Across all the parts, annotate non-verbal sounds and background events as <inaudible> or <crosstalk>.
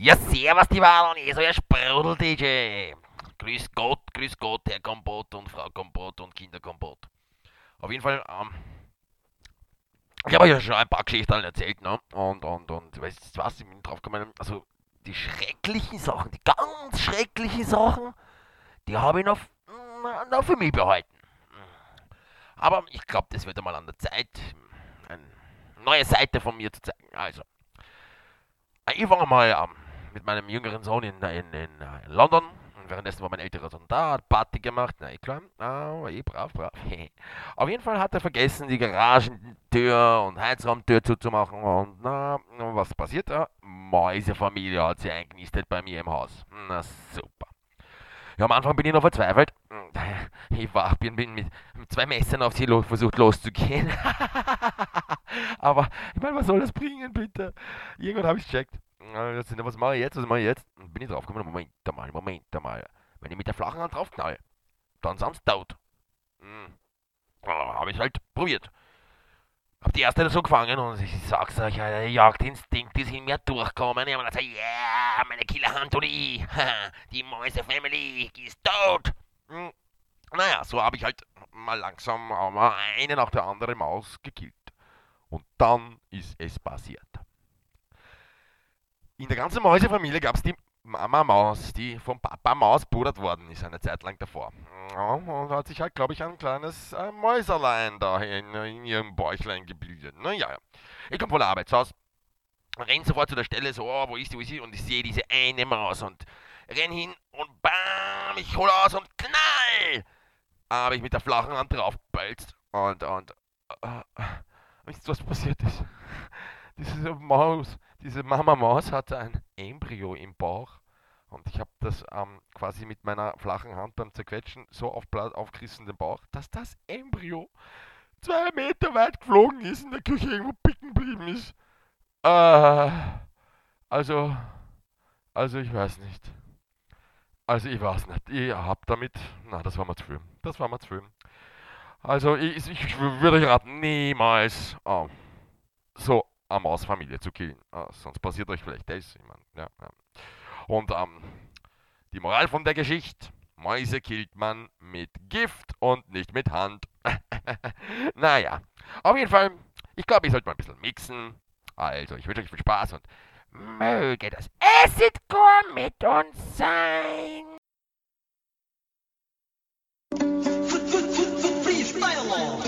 Ja, servus die Wahl und ich so Sprudel-DJ. Grüß Gott, grüß Gott, Herr Kompott und Frau Kompott und Kinderkompott. Auf jeden Fall, ähm, ich habe euch ja schon ein paar Geschichten erzählt, ne? Und, und, und, weißt du was, ich bin drauf gekommen, also die schrecklichen Sachen, die ganz schrecklichen Sachen, die habe ich noch, noch für mich behalten. Aber ich glaube, das wird einmal an der Zeit, eine neue Seite von mir zu zeigen. Also, ich war mal ähm, mit meinem jüngeren Sohn in, in, in, in London währenddessen war mein älterer Sohn da, hat Party gemacht, na eh klar, ah, eh brav, brav. <laughs> Auf jeden Fall hat er vergessen, die Garagentür und Heizraumtür zuzumachen und na, was passiert da? Mäusefamilie hat sie eingenistet bei mir im Haus. Na super. Ja, am Anfang bin ich noch verzweifelt. <laughs> Ich war, bin, bin mit, zwei Messern auf sie los, versucht loszugehen. <laughs> Aber ich meine, was soll das bringen, bitte? Irgendwann habe ich es gecheckt was mache ich jetzt, was mache ich jetzt? Und bin ich draufgekommen, Moment einmal, Moment einmal. Wenn ich mit der flachen Hand draufknall, dann sind sie tot. Hm. Oh, habe ich halt probiert. Hab die erste so gefangen und ich sag's euch, der Jagdinstinkt ist in mir durchgekommen. Ich hab gesagt, ja, yeah, meine Killerhand und ich, <laughs> die Mäuse-Family ist tot. Hm. Naja, so habe ich halt mal langsam mal eine nach der anderen Maus gekillt. Und dann ist es passiert. In der ganzen Mäusefamilie gab es die Mama Maus, die vom Papa Maus pudert worden ist eine Zeit lang davor. Ja, und hat sich halt, glaube ich, ein kleines äh, Mäuserlein da in, in, ihrem Bäuchlein gebildet. Naja, ich komme von der Arbeit aus, renn sofort zu der Stelle, so, oh, wo ist die, wo ist die? Und ich sehe diese eine Maus und renn hin und bam, ich hole aus und knall! Habe ich mit der flachen Hand draufgepelzt und, und, äh, wisst ihr, was passiert ist? <laughs> Diese Maus diese Mama Maus hatte ein Embryo im Bauch und ich habe das ähm, quasi mit meiner flachen Hand beim Zerquetschen so auf, aufgerissen den Bauch, dass das Embryo zwei Meter weit geflogen ist, in der Küche irgendwo picken geblieben ist. Äh, also, also ich weiß nicht. Also ich weiß nicht. Ich hab damit, na, das war mir zu viel. Das war mir zu viel. Also ich, ich würde raten, niemals oh, so eine Mausfamilie zu killen. Ah, sonst passiert euch vielleicht das. Ich mein, ja, ja. Und ähm, die Moral von der Geschichte: Mäuse killt man mit Gift und nicht mit Hand. <laughs> naja, auf jeden Fall, ich glaube, ich sollte mal ein bisschen mixen. Also, ich wünsche euch viel Spaß und möge das Acid-Core mit uns sein. Freestyle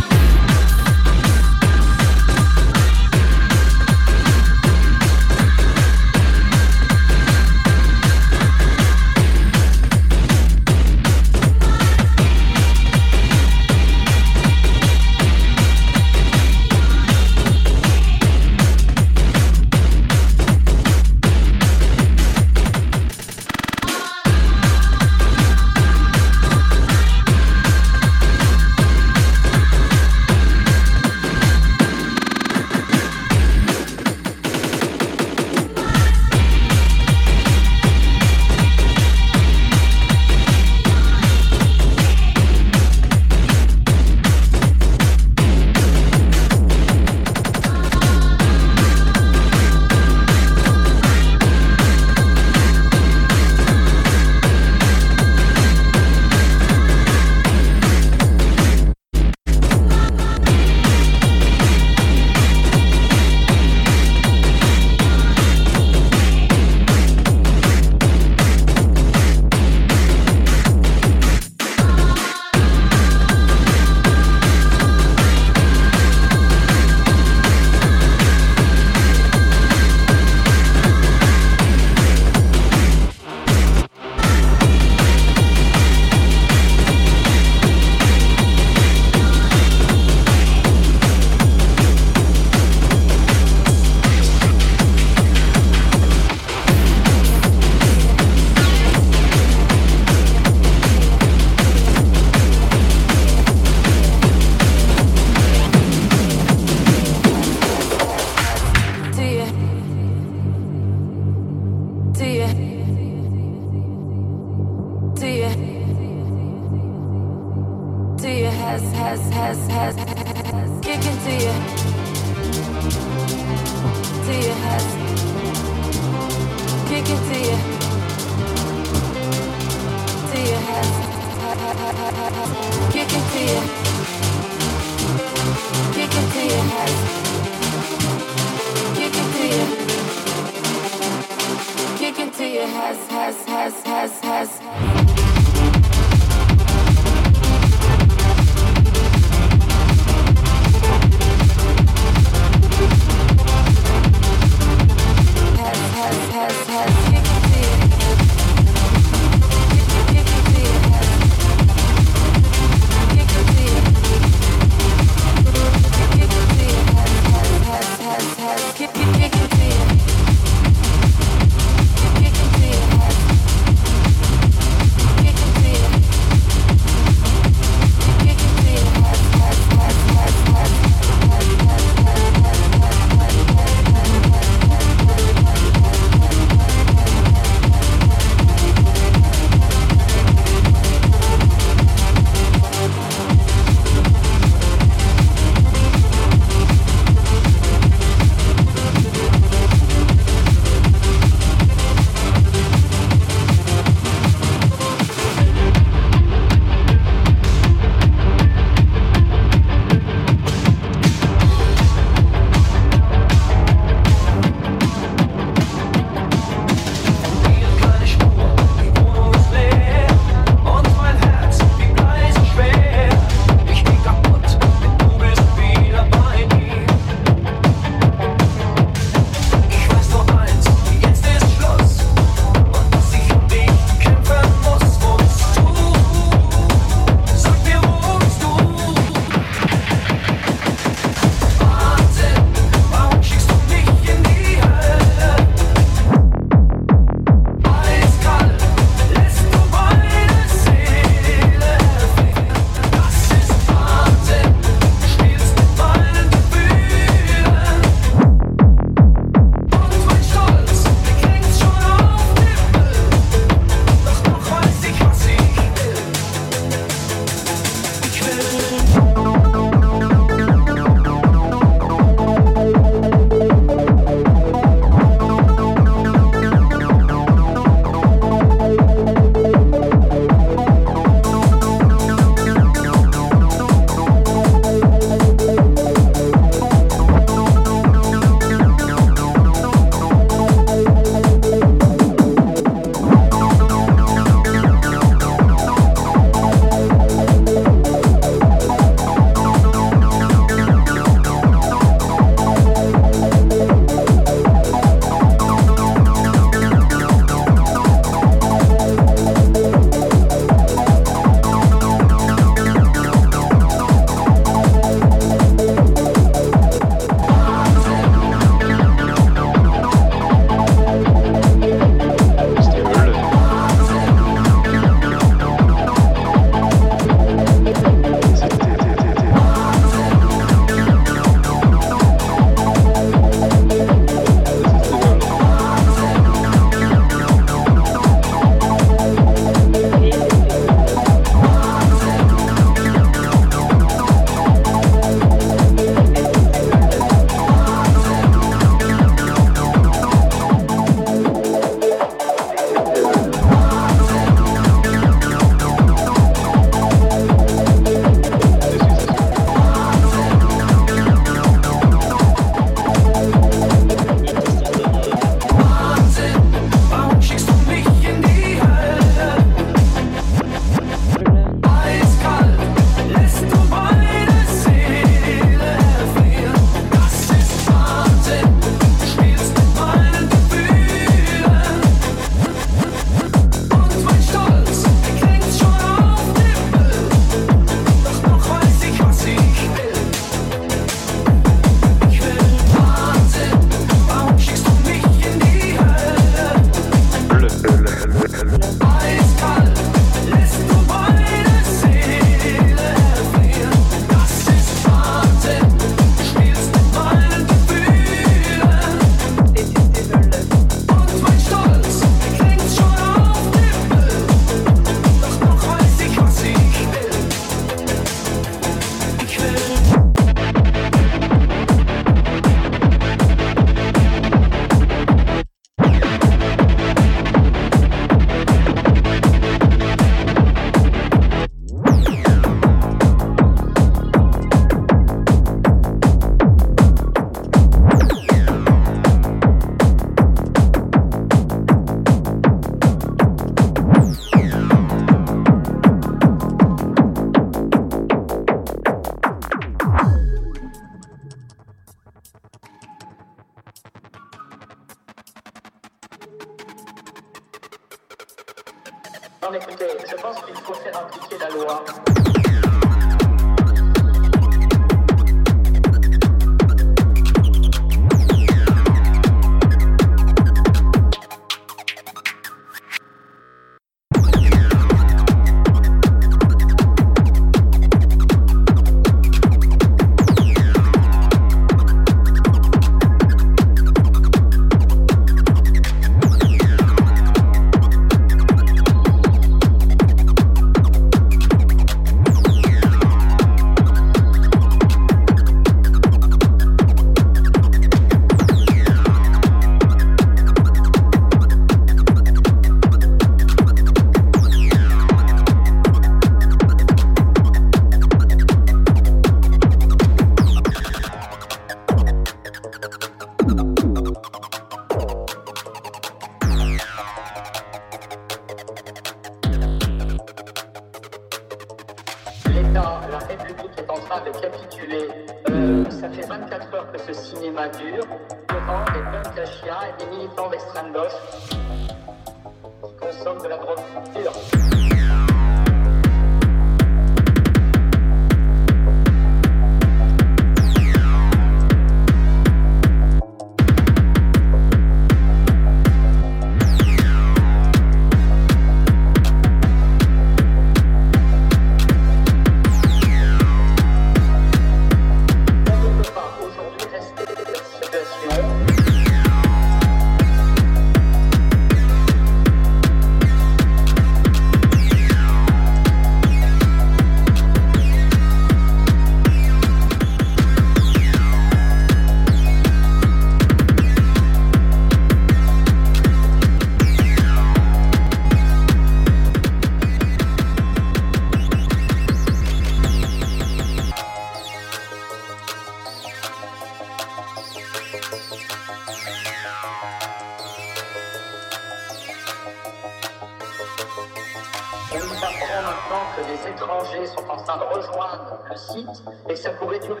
ça pourrait durer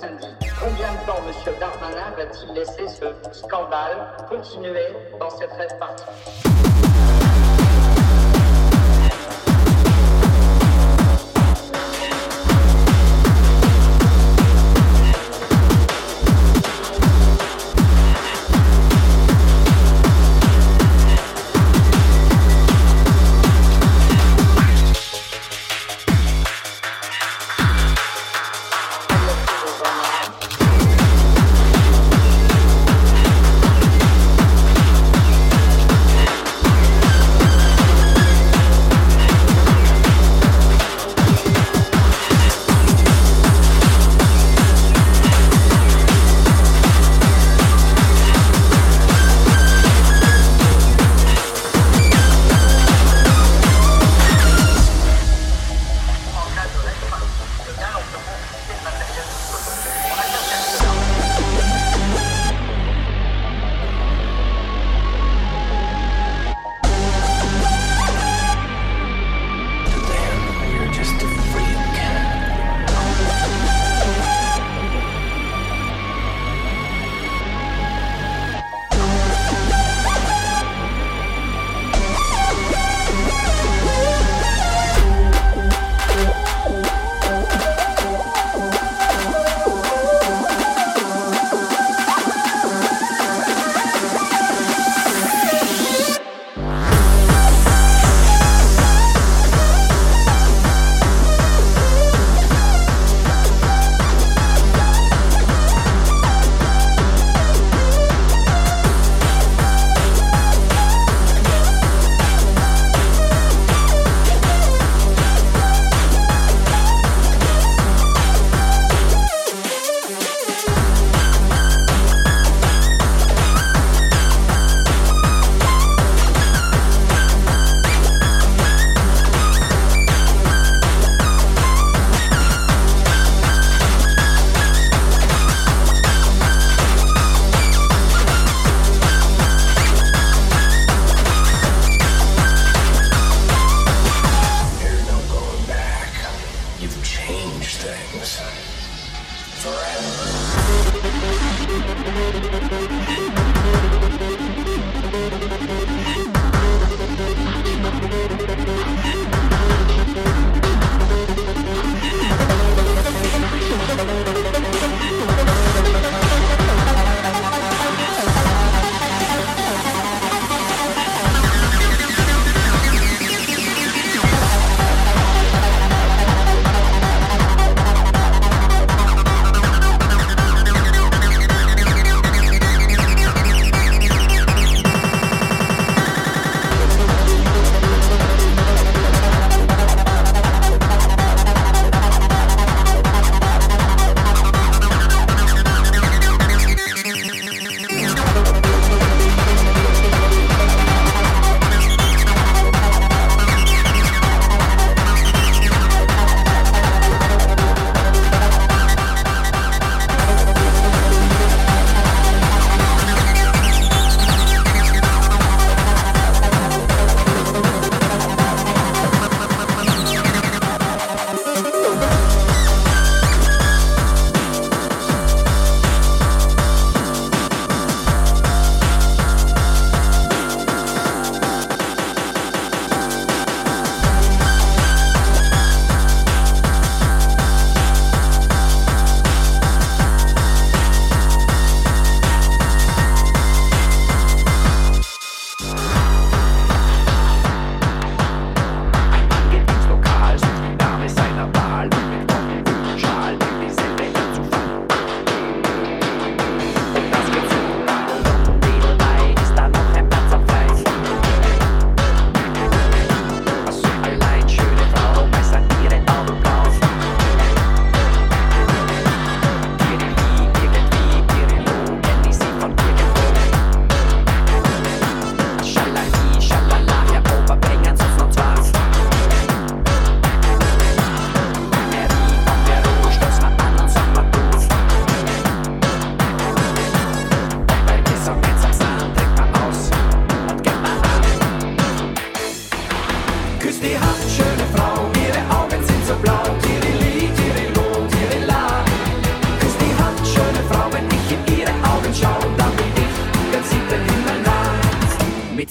samedi. Combien de temps M. Darmanin va-t-il laisser ce scandale continuer dans cette rêve partie?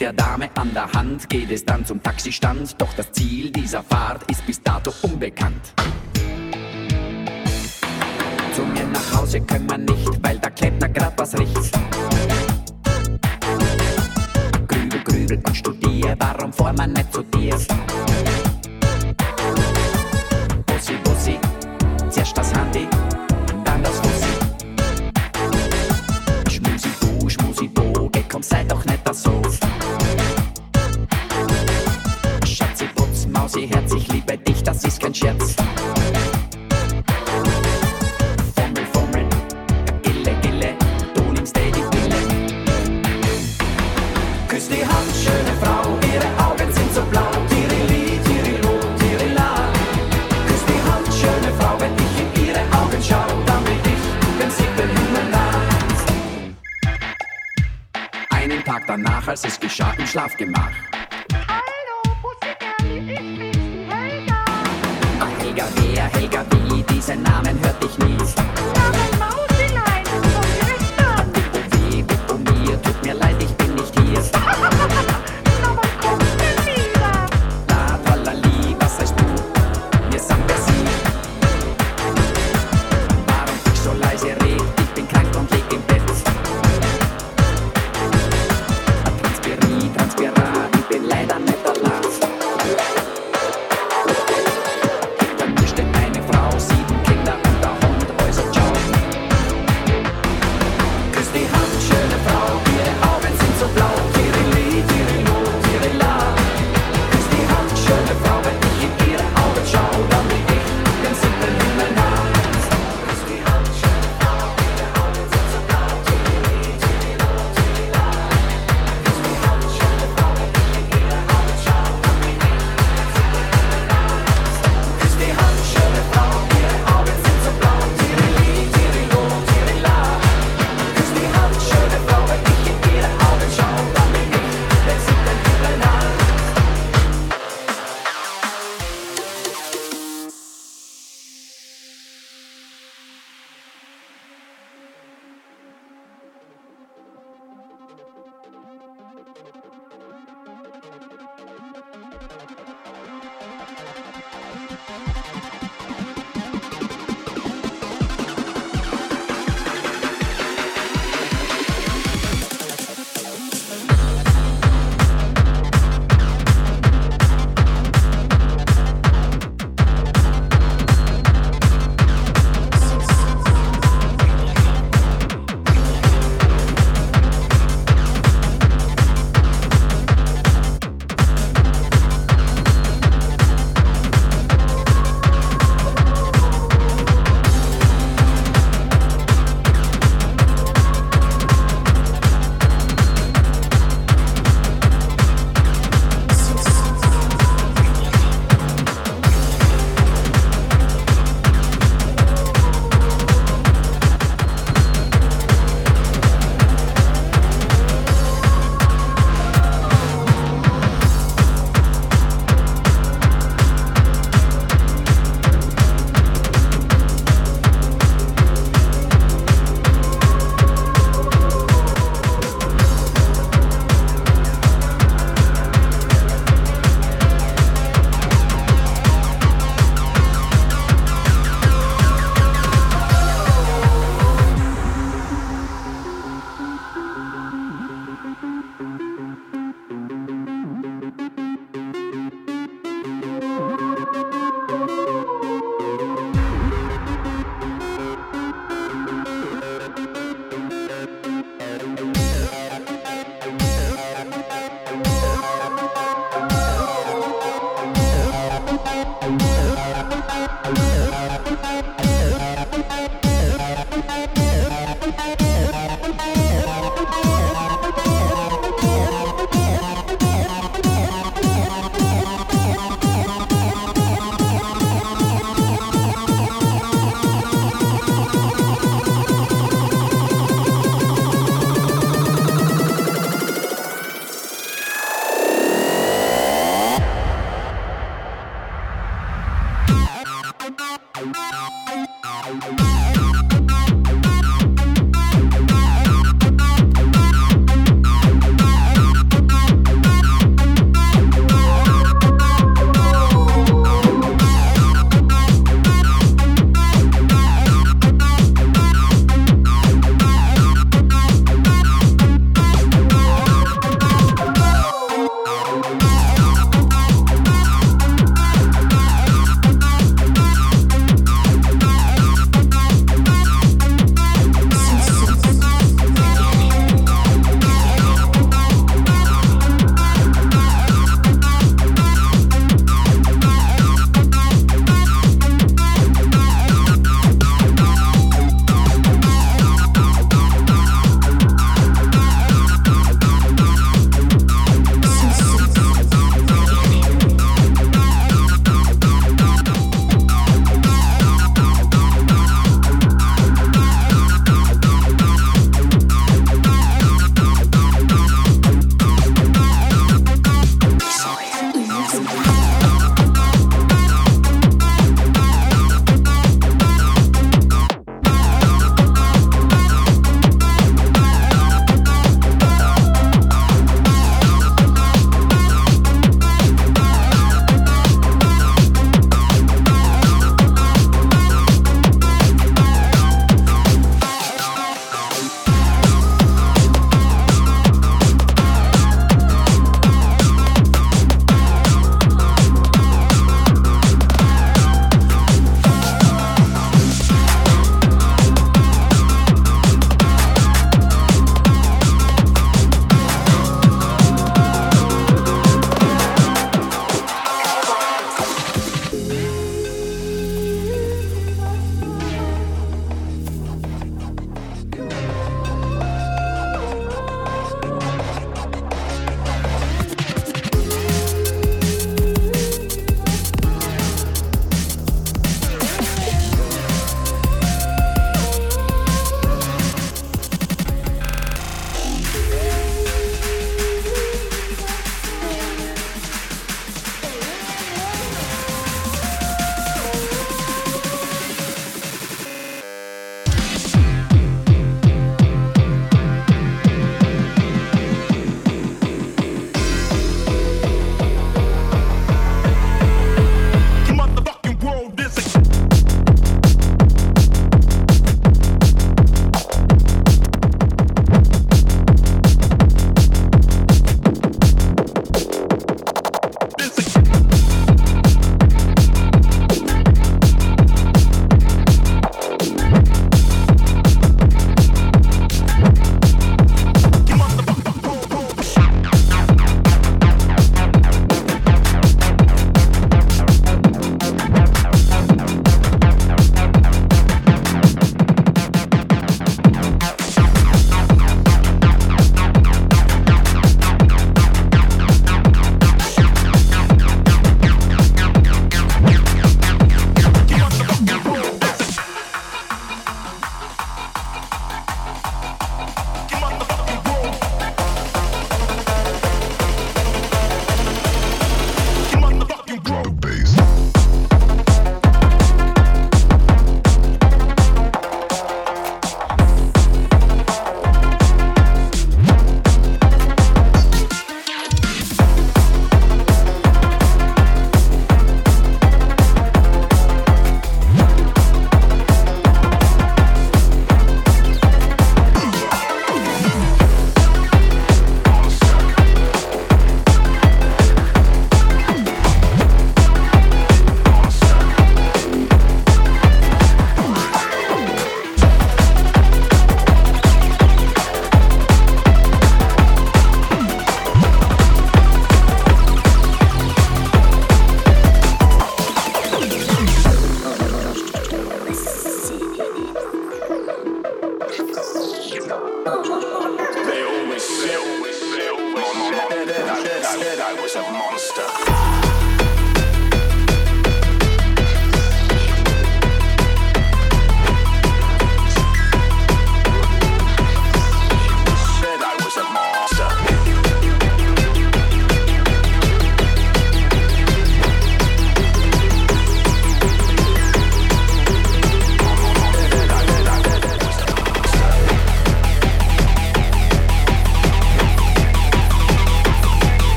Der Dame an der Hand geht es dann zum Taxistand, doch das Ziel dieser Fahrt ist bis dato unbekannt. Zu mir nach Hause können wir nicht, weil da klebt da grad was riecht. Grübel, grübel und studier, warum fahren man nicht zu dir? Bussi, Bussi, zerst das Handy.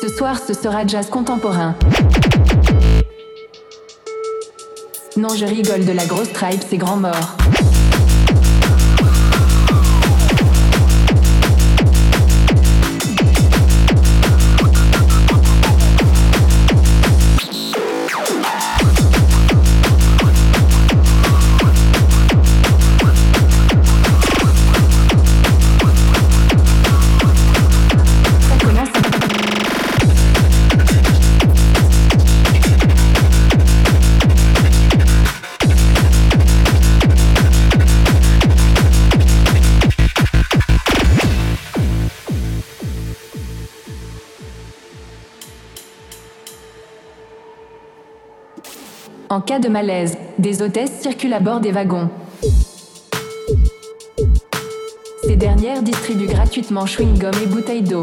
Ce soir, ce sera jazz contemporain. Non, je rigole de la grosse tribe, c'est grand mort. En cas de malaise, des hôtesses circulent à bord des wagons. Ces dernières distribuent gratuitement chewing-gum et bouteilles d'eau.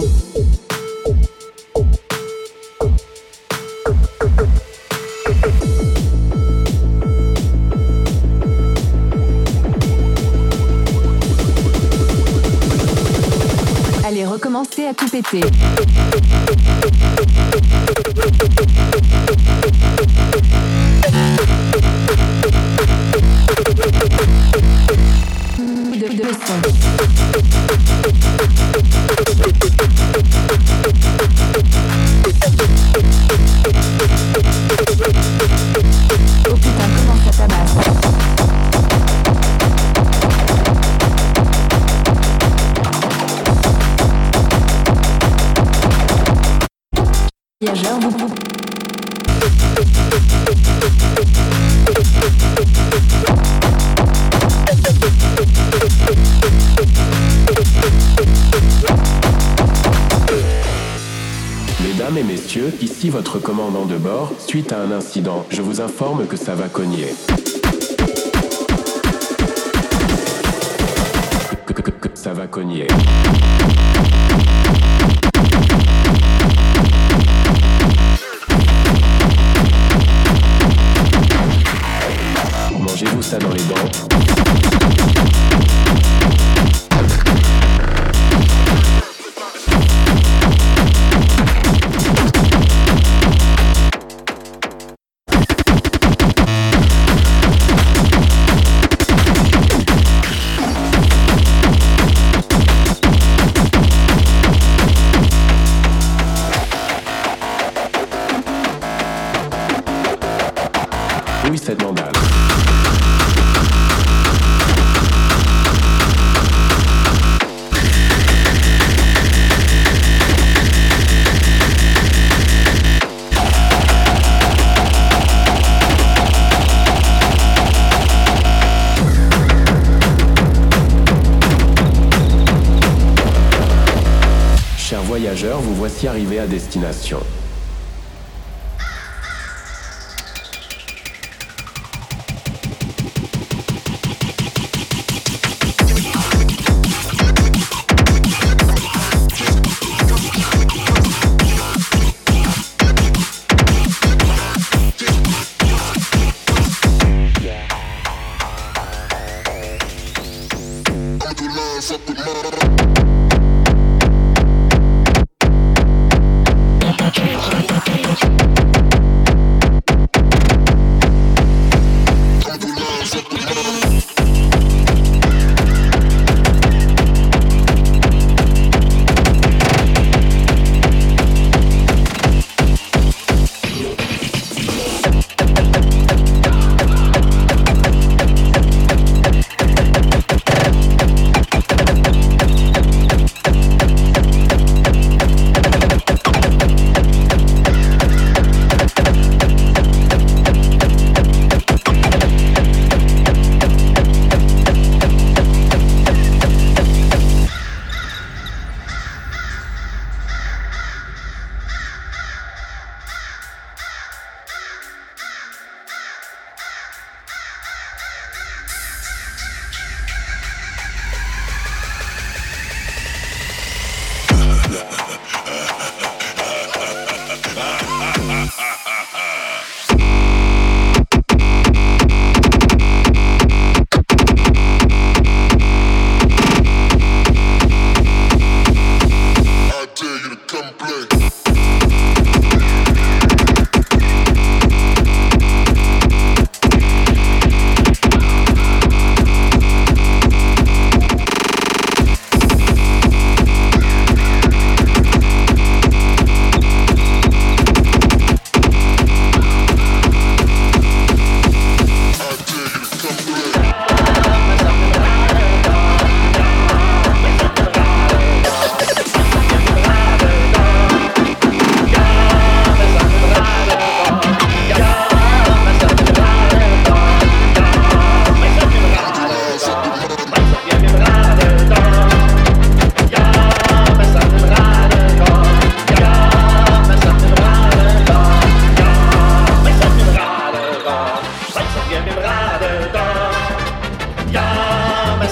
Allez recommencer à tout péter. Suite à un incident, je vous informe que ça va cogner. Que, ça va cogner. Mangez-vous ça dans les dents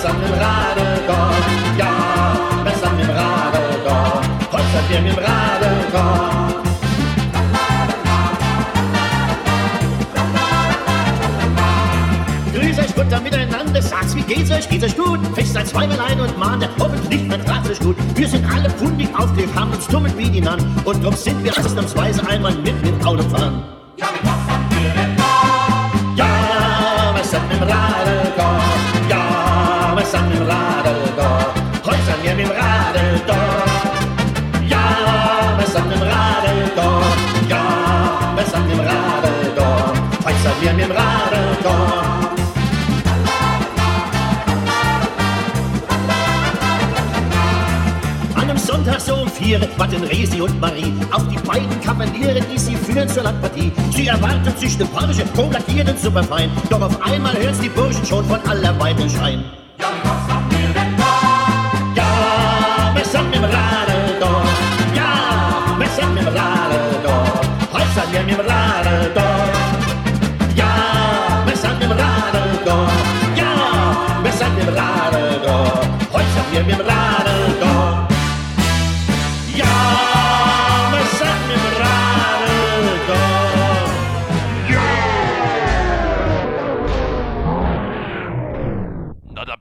besser mit dem Rade ja, besser mit dem Rade Heute heute ihr mit dem Rade Gott. Euch Mutter miteinander, sag's, wie geht's euch, geht's euch gut? Fest zweimal ein und Mahne, hoffentlich vertragt euch gut. Wir sind alle fundig aufgeregt, haben uns dummelt wie die Nann. Und drum sind wir ausnahmsweise einmal mit im Auto fahren. Ja, mit was haben wir denn da? Ja, was hat mit dem Radl? Ja, sind mit dem Radl da. Heute sind wir mit dem Radl da. Ja, sind mit dem Radl da. Ja, sind mit dem Radl da. Heute sind wir mit dem Radl da. An Sonntag so um vier warten Resi und Marie auf die beiden Kavaliere, die sie führen zur Landpartie. Sie erwarten sich eine Porsche, voll lackiert und superfein. Doch auf einmal hört's die Burschen schon von aller Weiten schreien. Mit dem Radl da. Ja, Radl da. Heute sind wir mit dem Radl da. Ja, mit dem Radl da. Ja, Radl da. Heute sind wir mit dem Radl da. Ja,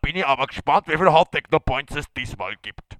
bin ich aber gespannt, wie viel Hot Techno Points es diesmal gibt.